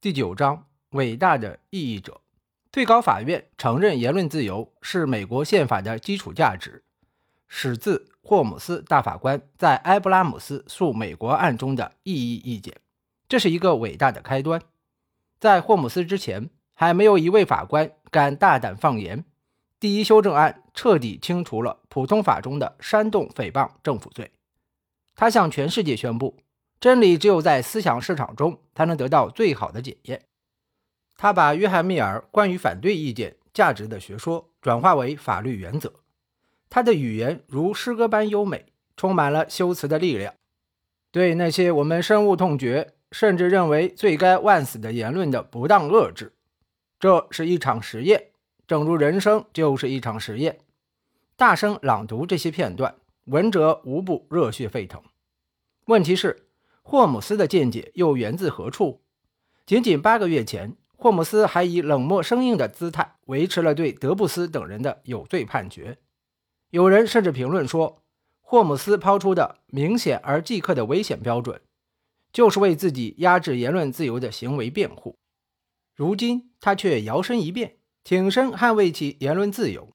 第九章：伟大的异议者。最高法院承认言论自由是美国宪法的基础价值，始自霍姆斯大法官在埃布拉姆斯诉美国案中的异议意见。这是一个伟大的开端。在霍姆斯之前，还没有一位法官敢大胆放言。第一修正案彻底清除了普通法中的煽动诽谤政府罪。他向全世界宣布。真理只有在思想市场中才能得到最好的检验。他把约翰·密尔关于反对意见价值的学说转化为法律原则。他的语言如诗歌般优美，充满了修辞的力量。对那些我们深恶痛绝，甚至认为罪该万死的言论的不当遏制，这是一场实验，正如人生就是一场实验。大声朗读这些片段，闻者无不热血沸腾。问题是。霍姆斯的见解又源自何处？仅仅八个月前，霍姆斯还以冷漠生硬的姿态维持了对德布斯等人的有罪判决。有人甚至评论说，霍姆斯抛出的明显而即刻的危险标准，就是为自己压制言论自由的行为辩护。如今，他却摇身一变，挺身捍卫起言论自由。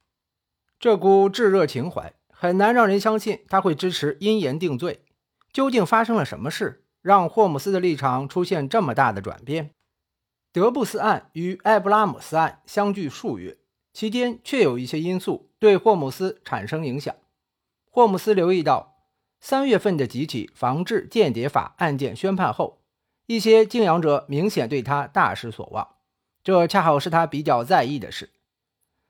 这股炙热情怀很难让人相信他会支持因言定罪。究竟发生了什么事？让霍姆斯的立场出现这么大的转变。德布斯案与埃布拉姆斯案相距数月，期间确有一些因素对霍姆斯产生影响。霍姆斯留意到，三月份的几起防治间谍法案件宣判后，一些敬仰者明显对他大失所望。这恰好是他比较在意的事。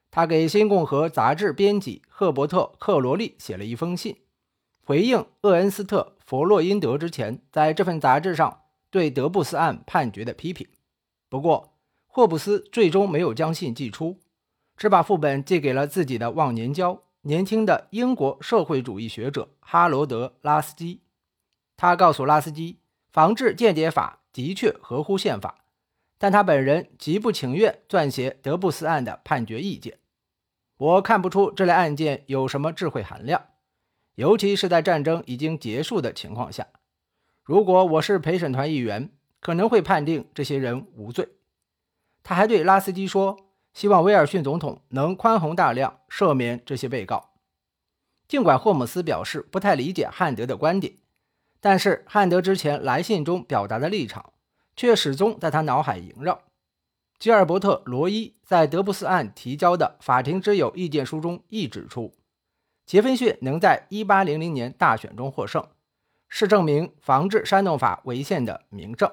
他给《新共和》杂志编辑赫伯特·克罗利写了一封信。回应厄恩斯特·弗洛因德之前在这份杂志上对德布斯案判决的批评，不过霍布斯最终没有将信寄出，只把副本寄给了自己的忘年交——年轻的英国社会主义学者哈罗德·拉斯基。他告诉拉斯基，防治间谍法的确合乎宪法，但他本人极不情愿撰写德布斯案的判决意见。我看不出这类案件有什么智慧含量。尤其是在战争已经结束的情况下，如果我是陪审团议员，可能会判定这些人无罪。他还对拉斯基说：“希望威尔逊总统能宽宏大量，赦免这些被告。”尽管霍姆斯表示不太理解汉德的观点，但是汉德之前来信中表达的立场却始终在他脑海萦绕。吉尔伯特·罗伊在德布斯案提交的法庭之友意见书中亦指出。杰斐逊能在1800年大选中获胜，是证明防治煽动法违宪的明证。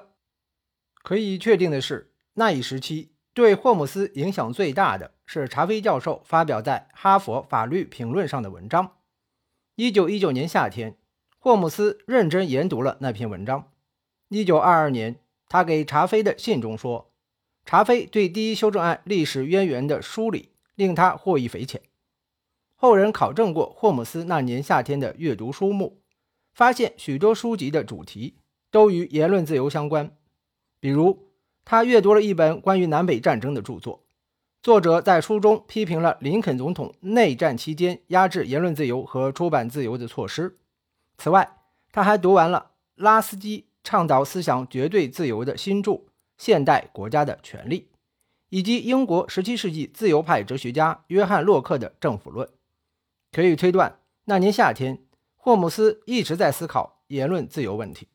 可以确定的是，那一时期对霍姆斯影响最大的是查菲教授发表在《哈佛法律评论》上的文章。1919年夏天，霍姆斯认真研读了那篇文章。1922年，他给查菲的信中说：“查菲对第一修正案历史渊源的梳理令他获益匪浅。”后人考证过霍姆斯那年夏天的阅读书目，发现许多书籍的主题都与言论自由相关。比如，他阅读了一本关于南北战争的著作，作者在书中批评了林肯总统内战期间压制言论自由和出版自由的措施。此外，他还读完了拉斯基倡导思想绝对自由的新著《现代国家的权利》，以及英国17世纪自由派哲学家约翰·洛克的《政府论》。可以推断，那年夏天，霍姆斯一直在思考言论自由问题。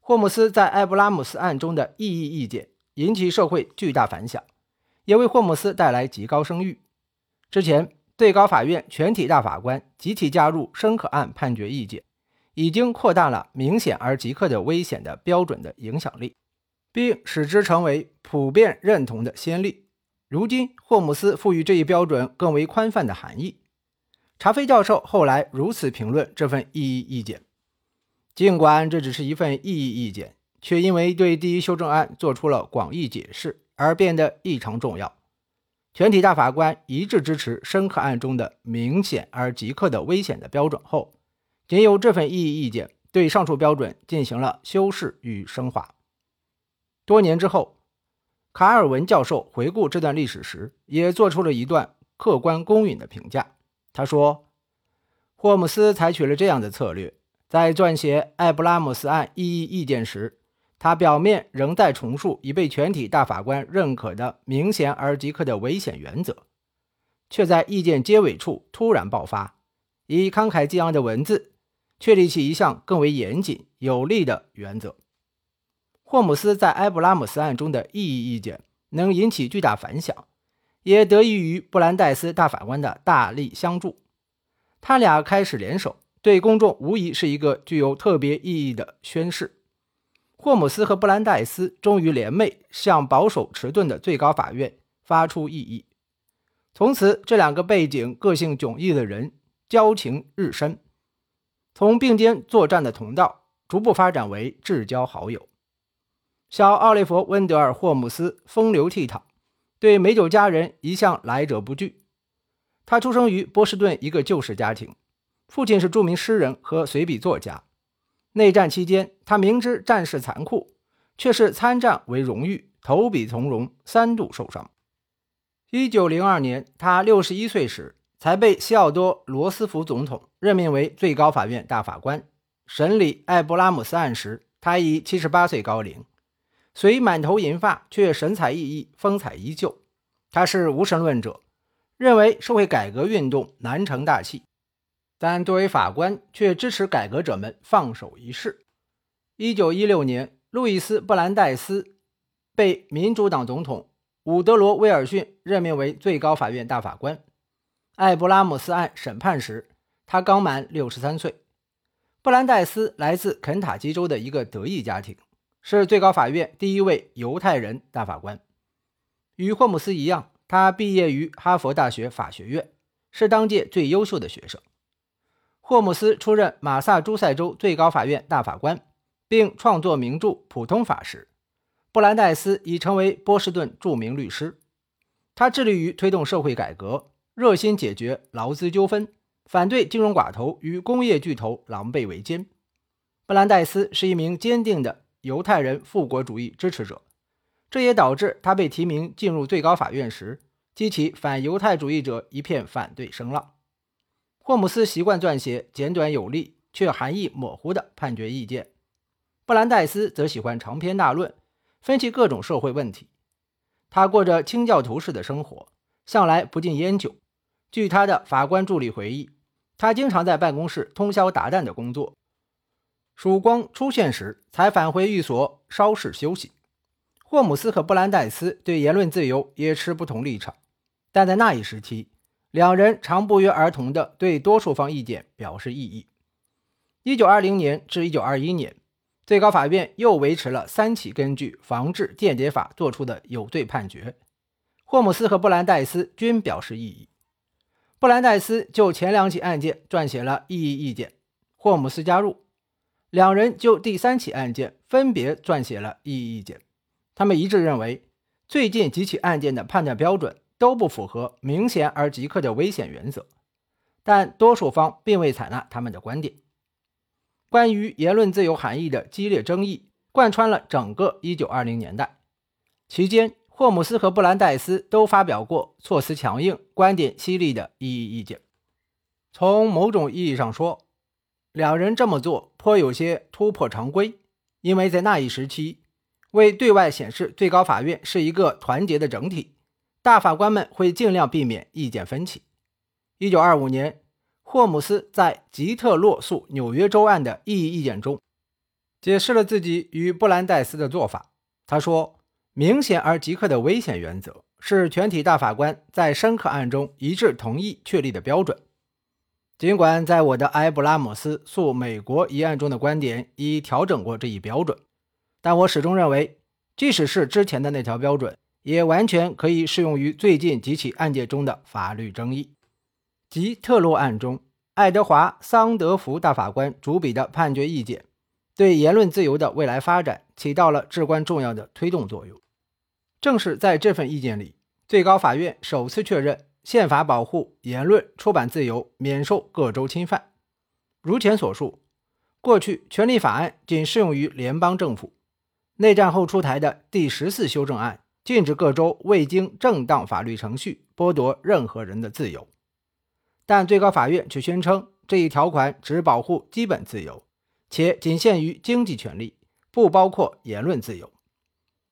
霍姆斯在埃布拉姆斯案中的异议意见引起社会巨大反响，也为霍姆斯带来极高声誉。之前，最高法院全体大法官集体加入深刻案判决意见，已经扩大了明显而即刻的危险的标准的影响力，并使之成为普遍认同的先例。如今，霍姆斯赋予这一标准更为宽泛的含义。查菲教授后来如此评论这份异议意见：尽管这只是一份异议意见，却因为对第一修正案做出了广义解释而变得异常重要。全体大法官一致支持深刻案中的明显而即刻的危险的标准后，仅有这份异议意见对上述标准进行了修饰与升华。多年之后，卡尔文教授回顾这段历史时，也做出了一段客观公允的评价。他说：“霍姆斯采取了这样的策略，在撰写埃布拉姆斯案异议意见时，他表面仍在重述已被全体大法官认可的明显而即刻的危险原则，却在意见结尾处突然爆发，以慷慨激昂的文字确立起一项更为严谨有力的原则。霍姆斯在埃布拉姆斯案中的异议意见能引起巨大反响，也得益于布兰代斯大法官的大力相助。他俩开始联手，对公众无疑是一个具有特别意义的宣示。霍姆斯和布兰代斯终于联袂向保守迟钝的最高法院发出异议。从此，这两个背景个性迥异的人交情日深，从并肩作战的同道逐步发展为至交好友。小奥利弗·温德尔·霍姆斯风流倜傥，对美酒佳人一向来者不拒。他出生于波士顿一个旧式家庭，父亲是著名诗人和随笔作家。内战期间，他明知战事残酷，却是参战为荣誉，投笔从戎，三度受伤。一九零二年，他六十一岁时，才被西奥多·罗斯福总统任命为最高法院大法官。审理艾布拉姆斯案时，他已七十八岁高龄。虽满头银发，却神采奕奕，风采依旧。他是无神论者，认为社会改革运动难成大器，但作为法官，却支持改革者们放手一试。一九一六年，路易斯·布兰代斯被民主党总统伍德罗·威尔逊任命为最高法院大法官。艾布拉姆斯案审判时，他刚满六十三岁。布兰代斯来自肯塔基州的一个德裔家庭。是最高法院第一位犹太人大法官，与霍姆斯一样，他毕业于哈佛大学法学院，是当届最优秀的学生。霍姆斯出任马萨诸塞州最高法院大法官，并创作名著《普通法》时，布兰代斯已成为波士顿著名律师。他致力于推动社会改革，热心解决劳资纠纷，反对金融寡头与工业巨头狼狈为奸。布兰代斯是一名坚定的。犹太人复国主义支持者，这也导致他被提名进入最高法院时，激起反犹太主义者一片反对声浪。霍姆斯习惯撰写简短有力却含义模糊的判决意见，布兰代斯则喜欢长篇大论分析各种社会问题。他过着清教徒式的生活，向来不禁烟酒。据他的法官助理回忆，他经常在办公室通宵达旦的工作。曙光出现时，才返回寓所稍事休息。霍姆斯和布兰代斯对言论自由也持不同立场，但在那一时期，两人常不约而同地对多数方意见表示异议。一九二零年至一九二一年，最高法院又维持了三起根据防治间谍法作出的有罪判决，霍姆斯和布兰代斯均表示异议。布兰代斯就前两起案件撰写了异议意见，霍姆斯加入。两人就第三起案件分别撰写了异议意见，他们一致认为最近几起案件的判断标准都不符合明显而即刻的危险原则，但多数方并未采纳他们的观点。关于言论自由含义的激烈争议贯穿了整个1920年代，期间霍姆斯和布兰代斯都发表过措辞强硬、观点犀利的异议意见。从某种意义上说，两人这么做颇有些突破常规，因为在那一时期，为对外显示最高法院是一个团结的整体，大法官们会尽量避免意见分歧。一九二五年，霍姆斯在吉特洛诉纽约州案的异议意见中，解释了自己与布兰代斯的做法。他说：“明显而即刻的危险原则是全体大法官在深刻案中一致同意确立的标准。”尽管在我的埃布拉姆斯诉美国一案中的观点已调整过这一标准，但我始终认为，即使是之前的那条标准，也完全可以适用于最近几起案件中的法律争议。即特洛案中，爱德华·桑德福大法官主笔的判决意见，对言论自由的未来发展起到了至关重要的推动作用。正是在这份意见里，最高法院首次确认。宪法保护言论、出版自由，免受各州侵犯。如前所述，过去权利法案仅适用于联邦政府。内战后出台的第十四修正案禁止各州未经正当法律程序剥夺任何人的自由，但最高法院却宣称这一条款只保护基本自由，且仅限于经济权利，不包括言论自由。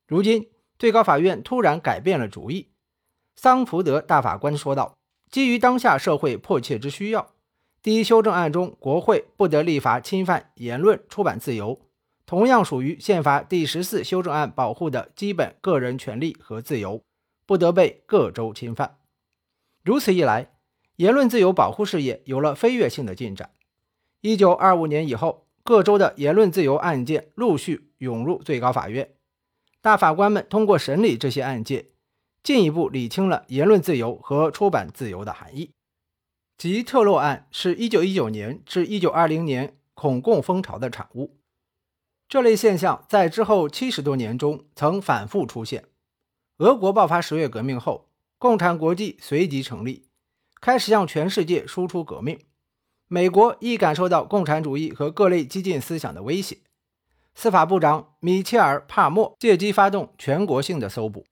如今，最高法院突然改变了主意。桑福德大法官说道：“基于当下社会迫切之需要，第一修正案中，国会不得立法侵犯言论、出版自由，同样属于宪法第十四修正案保护的基本个人权利和自由，不得被各州侵犯。如此一来，言论自由保护事业有了飞跃性的进展。一九二五年以后，各州的言论自由案件陆续涌入最高法院，大法官们通过审理这些案件。”进一步理清了言论自由和出版自由的含义。吉特洛案是一九一九年至一九二零年恐共风潮的产物。这类现象在之后七十多年中曾反复出现。俄国爆发十月革命后，共产国际随即成立，开始向全世界输出革命。美国亦感受到共产主义和各类激进思想的威胁。司法部长米切尔·帕默借机发动全国性的搜捕。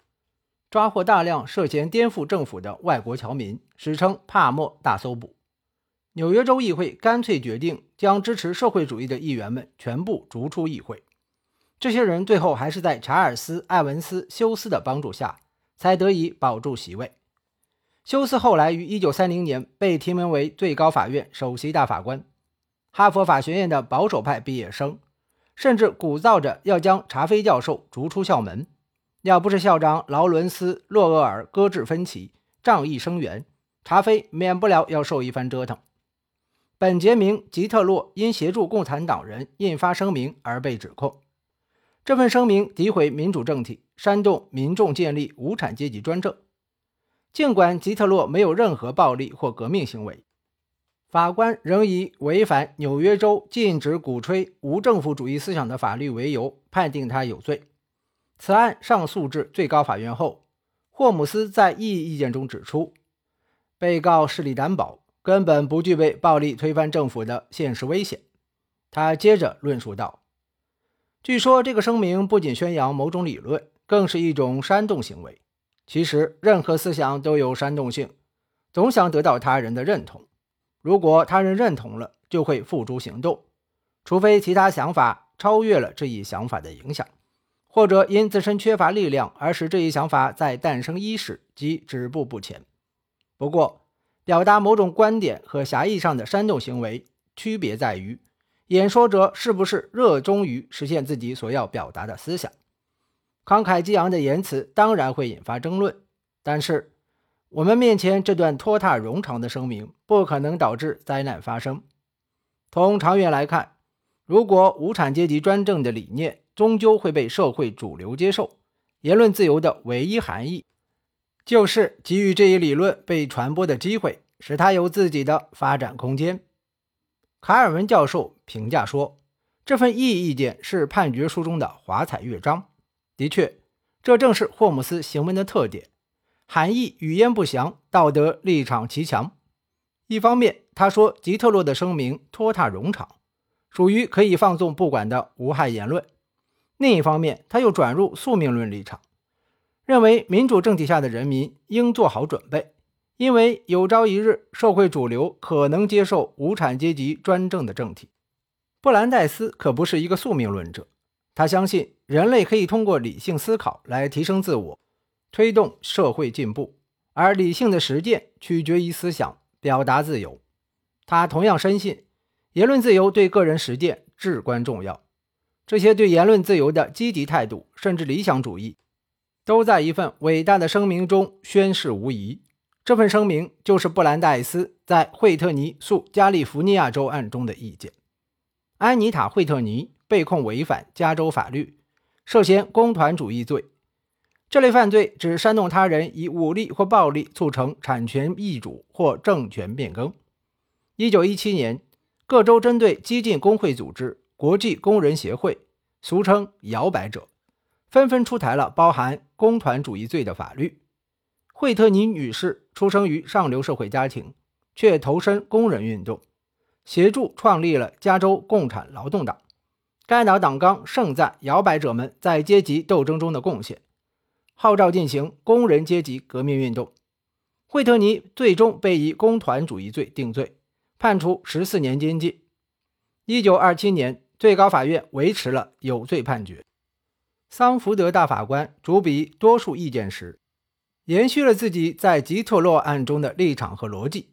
抓获大量涉嫌颠覆政府的外国侨民，史称“帕默大搜捕”。纽约州议会干脆决定将支持社会主义的议员们全部逐出议会。这些人最后还是在查尔斯·埃文斯·休斯的帮助下，才得以保住席位。休斯后来于1930年被提名为最高法院首席大法官。哈佛法学院的保守派毕业生甚至鼓噪着要将查菲教授逐出校门。要不是校长劳伦斯·洛厄尔搁置分歧，仗义声援，查菲免不了要受一番折腾。本杰明·吉特洛因协助共产党人印发声明而被指控。这份声明诋毁民主政体，煽动民众建立无产阶级专政。尽管吉特洛没有任何暴力或革命行为，法官仍以违反纽约州禁止鼓吹无政府主义思想的法律为由，判定他有罪。此案上诉至最高法院后，霍姆斯在异议意见中指出，被告势力担保，根本不具备暴力推翻政府的现实危险。他接着论述道：“据说这个声明不仅宣扬某种理论，更是一种煽动行为。其实，任何思想都有煽动性，总想得到他人的认同。如果他人认同了，就会付诸行动，除非其他想法超越了这一想法的影响。”或者因自身缺乏力量而使这一想法在诞生伊始即止步不前。不过，表达某种观点和狭义上的煽动行为区别在于，演说者是不是热衷于实现自己所要表达的思想。慷慨激昂的言辞当然会引发争论，但是我们面前这段拖沓冗长的声明不可能导致灾难发生。从长远来看，如果无产阶级专政的理念，终究会被社会主流接受。言论自由的唯一含义，就是给予这一理论被传播的机会，使它有自己的发展空间。卡尔文教授评价说：“这份异议意见是判决书中的华彩乐章。”的确，这正是霍姆斯行文的特点：含义语焉不详，道德立场极强。一方面，他说吉特洛的声明拖沓冗长，属于可以放纵不管的无害言论。另一方面，他又转入宿命论立场，认为民主政体下的人民应做好准备，因为有朝一日社会主流可能接受无产阶级专政的政体。布兰代斯可不是一个宿命论者，他相信人类可以通过理性思考来提升自我，推动社会进步，而理性的实践取决于思想表达自由。他同样深信，言论自由对个人实践至关重要。这些对言论自由的积极态度，甚至理想主义，都在一份伟大的声明中宣誓无疑。这份声明就是布兰代斯在惠特尼诉加利福尼亚州案中的意见。安妮塔·惠特尼被控违反加州法律，涉嫌公团主义罪。这类犯罪指煽动他人以武力或暴力促成产权易主或政权变更。1917年，各州针对激进工会组织。国际工人协会，俗称“摇摆者”，纷纷出台了包含工团主义罪的法律。惠特尼女士出生于上流社会家庭，却投身工人运动，协助创立了加州共产劳动党。该党党纲盛赞摇摆者们在阶级斗争中的贡献，号召进行工人阶级革命运动。惠特尼最终被以工团主义罪定罪，判处十四年监禁。一九二七年。最高法院维持了有罪判决。桑福德大法官主笔多数意见时，延续了自己在吉特洛案中的立场和逻辑。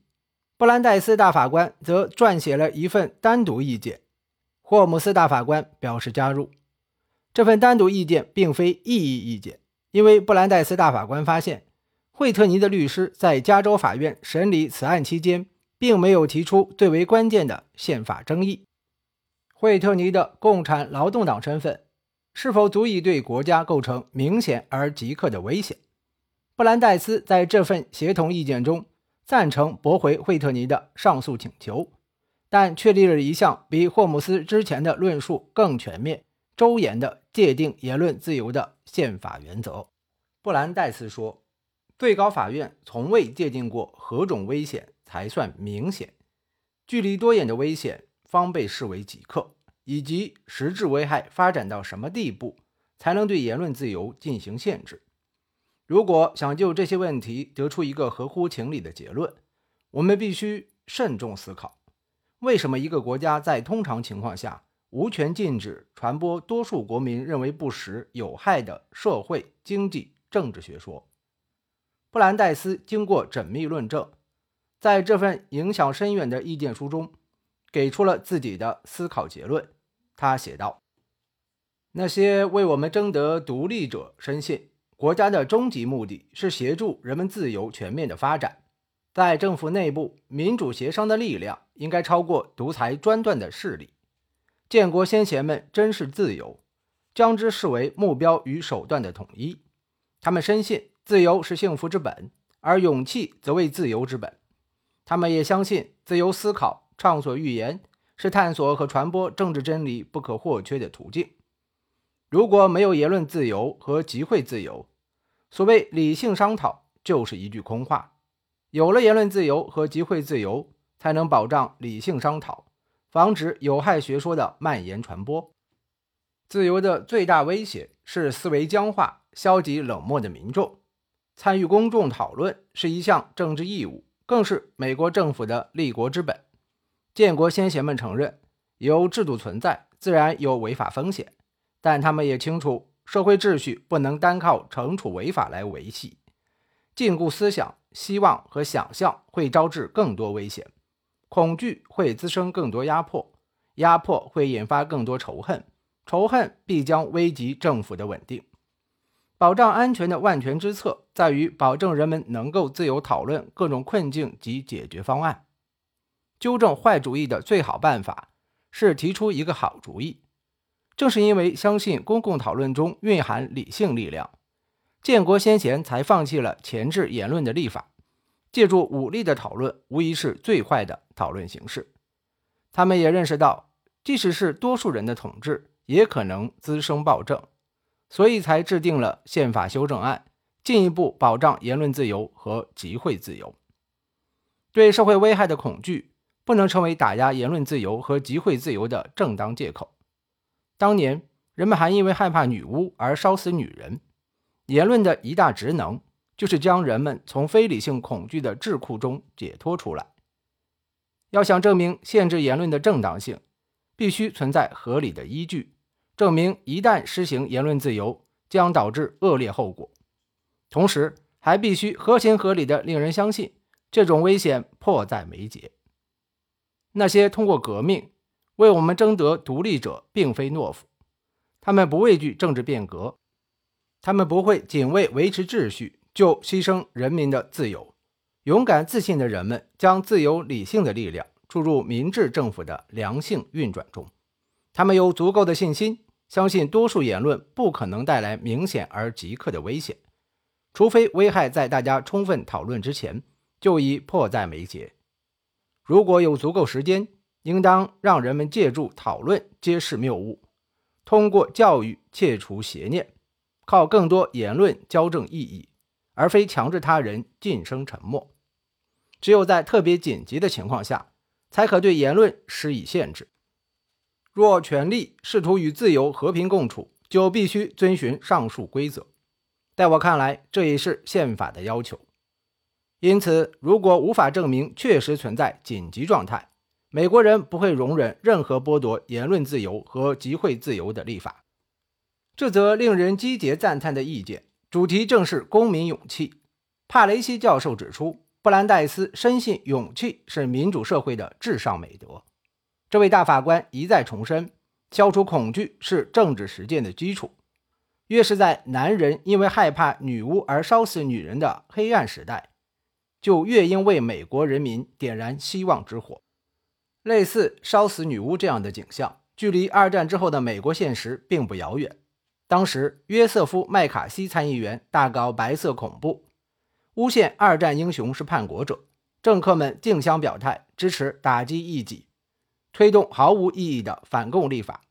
布兰代斯大法官则撰写了一份单独意见，霍姆斯大法官表示加入。这份单独意见并非异议意见，因为布兰代斯大法官发现，惠特尼的律师在加州法院审理此案期间，并没有提出最为关键的宪法争议。惠特尼的共产劳动党身份是否足以对国家构成明显而即刻的危险？布兰代斯在这份协同意见中赞成驳回惠特尼的上诉请求，但确立了一项比霍姆斯之前的论述更全面、周延的界定言论自由的宪法原则。布兰代斯说：“最高法院从未界定过何种危险才算明显，距离多远的危险。”方被视为极客，以及实质危害发展到什么地步，才能对言论自由进行限制？如果想就这些问题得出一个合乎情理的结论，我们必须慎重思考：为什么一个国家在通常情况下无权禁止传播多数国民认为不实、有害的社会、经济、政治学说？布兰代斯经过缜密论证，在这份影响深远的意见书中。给出了自己的思考结论。他写道：“那些为我们争得独立者深信，国家的终极目的是协助人们自由全面的发展。在政府内部，民主协商的力量应该超过独裁专断的势力。建国先贤们珍视自由，将之视为目标与手段的统一。他们深信自由是幸福之本，而勇气则为自由之本。他们也相信自由思考。”畅所欲言是探索和传播政治真理不可或缺的途径。如果没有言论自由和集会自由，所谓理性商讨就是一句空话。有了言论自由和集会自由，才能保障理性商讨，防止有害学说的蔓延传播。自由的最大威胁是思维僵化、消极冷漠的民众。参与公众讨论是一项政治义务，更是美国政府的立国之本。建国先贤们承认，有制度存在，自然有违法风险，但他们也清楚，社会秩序不能单靠惩处违法来维系。禁锢思想、希望和想象会招致更多危险，恐惧会滋生更多压迫，压迫会引发更多仇恨，仇恨必将危及政府的稳定。保障安全的万全之策，在于保证人们能够自由讨论各种困境及解决方案。纠正坏主意的最好办法是提出一个好主意。正是因为相信公共讨论中蕴含理性力量，建国先贤才放弃了前置言论的立法，借助武力的讨论无疑是最坏的讨论形式。他们也认识到，即使是多数人的统治，也可能滋生暴政，所以才制定了宪法修正案，进一步保障言论自由和集会自由。对社会危害的恐惧。不能成为打压言论自由和集会自由的正当借口。当年人们还因为害怕女巫而烧死女人。言论的一大职能就是将人们从非理性恐惧的桎梏中解脱出来。要想证明限制言论的正当性，必须存在合理的依据，证明一旦施行言论自由将导致恶劣后果。同时，还必须合情合理的令人相信这种危险迫在眉睫。那些通过革命为我们争得独立者，并非懦夫，他们不畏惧政治变革，他们不会仅为维持秩序就牺牲人民的自由。勇敢自信的人们将自由理性的力量注入民治政府的良性运转中，他们有足够的信心，相信多数言论不可能带来明显而即刻的危险，除非危害在大家充分讨论之前就已迫在眉睫。如果有足够时间，应当让人们借助讨论揭示谬误，通过教育切除邪念，靠更多言论矫正意义，而非强制他人噤声沉默。只有在特别紧急的情况下，才可对言论施以限制。若权力试图与自由和平共处，就必须遵循上述规则。在我看来，这也是宪法的要求。因此，如果无法证明确实存在紧急状态，美国人不会容忍任何剥夺言论自由和集会自由的立法。这则令人击节赞叹的意见，主题正是公民勇气。帕雷西教授指出，布兰代斯深信勇气是民主社会的至上美德。这位大法官一再重申，消除恐惧是政治实践的基础。越是在男人因为害怕女巫而烧死女人的黑暗时代，就越应为美国人民点燃希望之火。类似烧死女巫这样的景象，距离二战之后的美国现实并不遥远。当时，约瑟夫·麦卡锡参议员大搞白色恐怖，诬陷二战英雄是叛国者，政客们竞相表态支持打击异己，推动毫无意义的反共立法。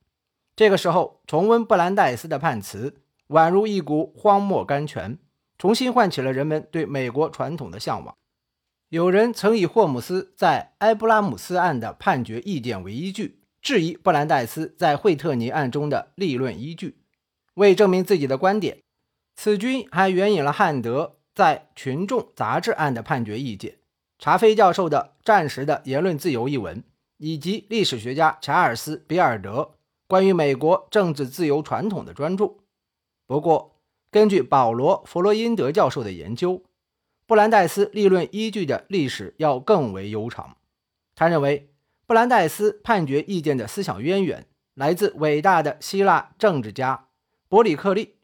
这个时候，重温布兰代斯的判词。宛如一股荒漠甘泉，重新唤起了人们对美国传统的向往。有人曾以霍姆斯在埃布拉姆斯案的判决意见为依据，质疑布兰代斯在惠特尼案中的立论依据。为证明自己的观点，此君还援引了汉德在《群众杂志案》的判决意见、查菲教授的《战时的言论自由》一文，以及历史学家查尔斯·比尔德关于美国政治自由传统的专著。不过，根据保罗·弗洛因德教授的研究，布兰代斯立论依据的历史要更为悠长。他认为，布兰代斯判决意见的思想渊源来自伟大的希腊政治家伯里克利。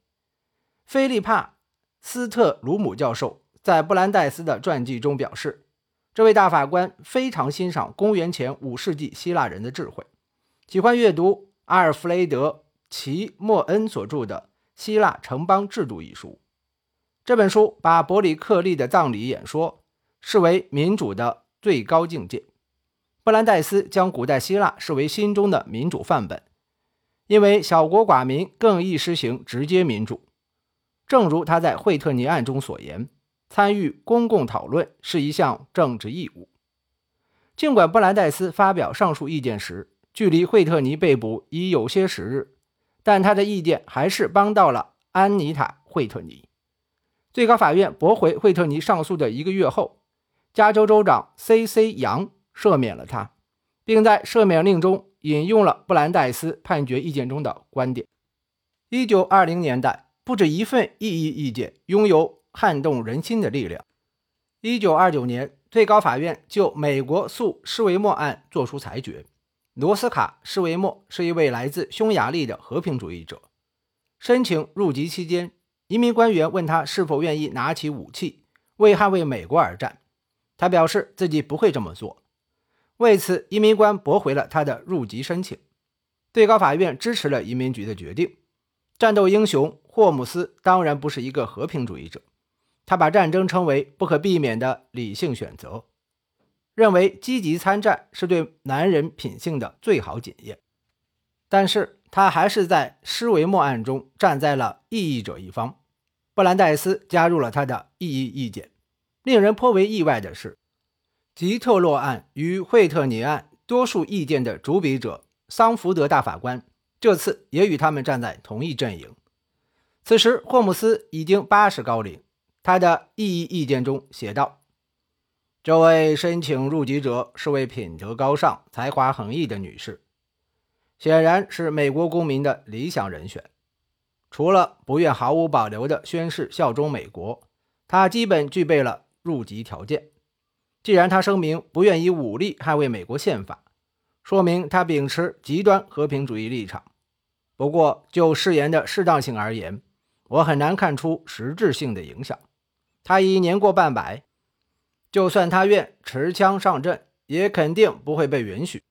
菲利帕·斯特鲁姆教授在布兰代斯的传记中表示，这位大法官非常欣赏公元前五世纪希腊人的智慧，喜欢阅读阿尔弗雷德·齐莫恩所著的。希腊城邦制度一书，这本书把伯里克利的葬礼演说视为民主的最高境界。布兰代斯将古代希腊视为心中的民主范本，因为小国寡民更易实行直接民主。正如他在惠特尼案中所言，参与公共讨论是一项政治义务。尽管布兰代斯发表上述意见时，距离惠特尼被捕已有些时日。但他的意见还是帮到了安妮塔·惠特尼。最高法院驳回惠特尼上诉的一个月后，加州州长 C.C. 杨赦免了他，并在赦免令中引用了布兰代斯判决意见中的观点。一九二零年代，不止一份异议意见拥有撼动人心的力量。一九二九年，最高法院就美国诉施维莫案作出裁决。罗斯卡·施维莫是一位来自匈牙利的和平主义者。申请入籍期间，移民官员问他是否愿意拿起武器为捍卫美国而战。他表示自己不会这么做。为此，移民官驳回了他的入籍申请。最高法院支持了移民局的决定。战斗英雄霍姆斯当然不是一个和平主义者，他把战争称为不可避免的理性选择。认为积极参战是对男人品性的最好检验，但是他还是在施维默案中站在了异议者一方。布兰代斯加入了他的异议意见。令人颇为意外的是，吉特洛案与惠特尼案多数意见的主笔者桑福德大法官这次也与他们站在同一阵营。此时，霍姆斯已经八十高龄。他的异议意见中写道。这位申请入籍者是位品德高尚、才华横溢的女士，显然是美国公民的理想人选。除了不愿毫无保留地宣誓效忠美国，她基本具备了入籍条件。既然她声明不愿以武力捍卫美国宪法，说明她秉持极端和平主义立场。不过，就誓言的适当性而言，我很难看出实质性的影响。她已年过半百。就算他愿持枪上阵，也肯定不会被允许。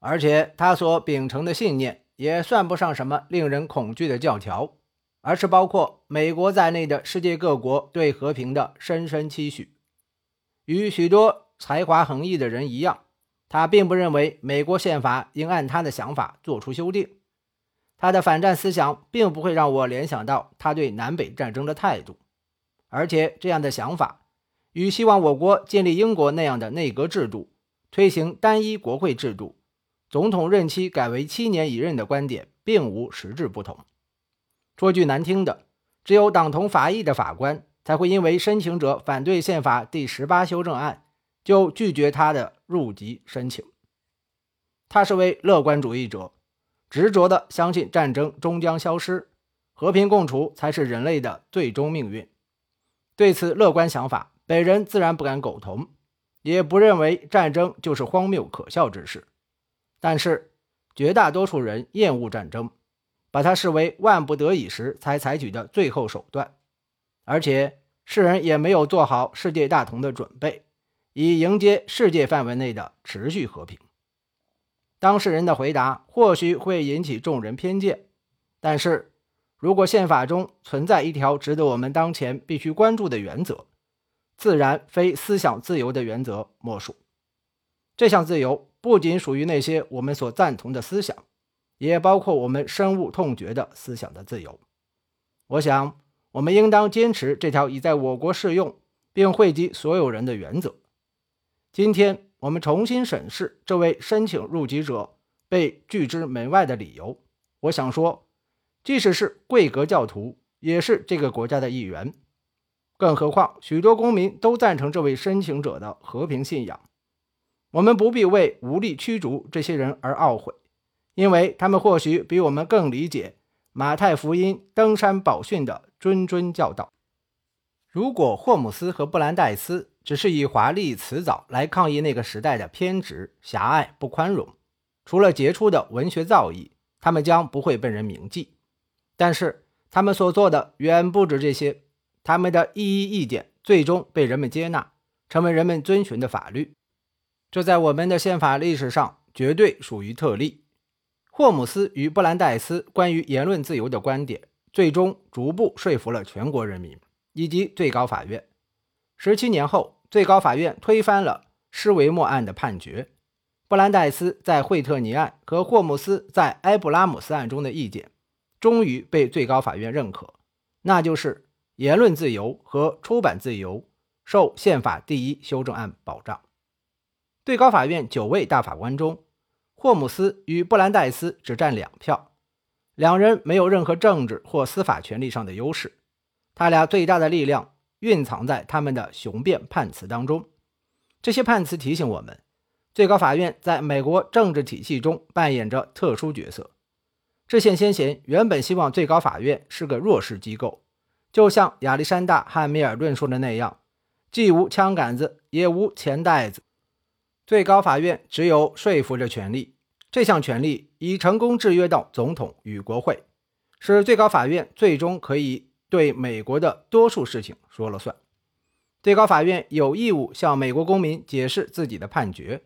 而且他所秉承的信念也算不上什么令人恐惧的教条，而是包括美国在内的世界各国对和平的深深期许。与许多才华横溢的人一样，他并不认为美国宪法应按他的想法做出修订。他的反战思想并不会让我联想到他对南北战争的态度，而且这样的想法。与希望我国建立英国那样的内阁制度，推行单一国会制度，总统任期改为七年一任的观点，并无实质不同。说句难听的，只有党同伐异的法官才会因为申请者反对宪法第十八修正案，就拒绝他的入籍申请。他是位乐观主义者，执着地相信战争终将消失，和平共处才是人类的最终命运。对此乐观想法，本人自然不敢苟同，也不认为战争就是荒谬可笑之事。但是，绝大多数人厌恶战争，把它视为万不得已时才采取的最后手段，而且世人也没有做好世界大同的准备，以迎接世界范围内的持续和平。当事人的回答或许会引起众人偏见，但是如果宪法中存在一条值得我们当前必须关注的原则，自然非思想自由的原则莫属。这项自由不仅属于那些我们所赞同的思想，也包括我们深恶痛绝的思想的自由。我想，我们应当坚持这条已在我国适用并惠及所有人的原则。今天。我们重新审视这位申请入籍者被拒之门外的理由。我想说，即使是贵格教徒，也是这个国家的一员。更何况，许多公民都赞成这位申请者的和平信仰。我们不必为无力驱逐这些人而懊悔，因为他们或许比我们更理解马太福音登山宝训的谆谆教导。如果霍姆斯和布兰代斯，只是以华丽辞藻来抗议那个时代的偏执、狭隘、不宽容。除了杰出的文学造诣，他们将不会被人铭记。但是，他们所做的远不止这些。他们的异议意见最终被人们接纳，成为人们遵循的法律。这在我们的宪法历史上绝对属于特例。霍姆斯与布兰代斯关于言论自由的观点，最终逐步说服了全国人民以及最高法院。十七年后，最高法院推翻了施维默案的判决。布兰代斯在惠特尼案和霍姆斯在埃布拉姆斯案中的意见，终于被最高法院认可，那就是言论自由和出版自由受宪法第一修正案保障。最高法院九位大法官中，霍姆斯与布兰代斯只占两票，两人没有任何政治或司法权利上的优势，他俩最大的力量。蕴藏在他们的雄辩判词当中，这些判词提醒我们，最高法院在美国政治体系中扮演着特殊角色。这些先贤原本希望最高法院是个弱势机构，就像亚历山大·汉密尔顿说的那样，既无枪杆子，也无钱袋子。最高法院只有说服的权利，这项权利已成功制约到总统与国会，使最高法院最终可以。对美国的多数事情说了算，最高法院有义务向美国公民解释自己的判决。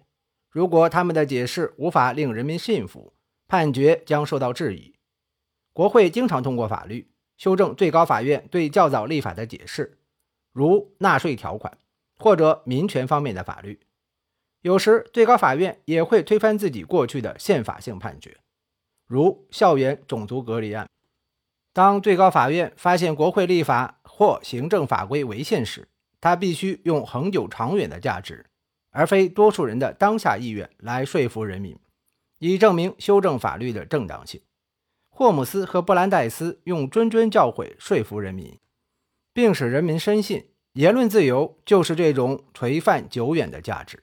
如果他们的解释无法令人民信服，判决将受到质疑。国会经常通过法律修正最高法院对较早立法的解释，如纳税条款或者民权方面的法律。有时，最高法院也会推翻自己过去的宪法性判决，如校园种族隔离案。当最高法院发现国会立法或行政法规违宪时，他必须用恒久长远的价值，而非多数人的当下意愿来说服人民，以证明修正法律的正当性。霍姆斯和布兰代斯用谆谆教诲说服人民，并使人民深信言论自由就是这种垂范久远的价值。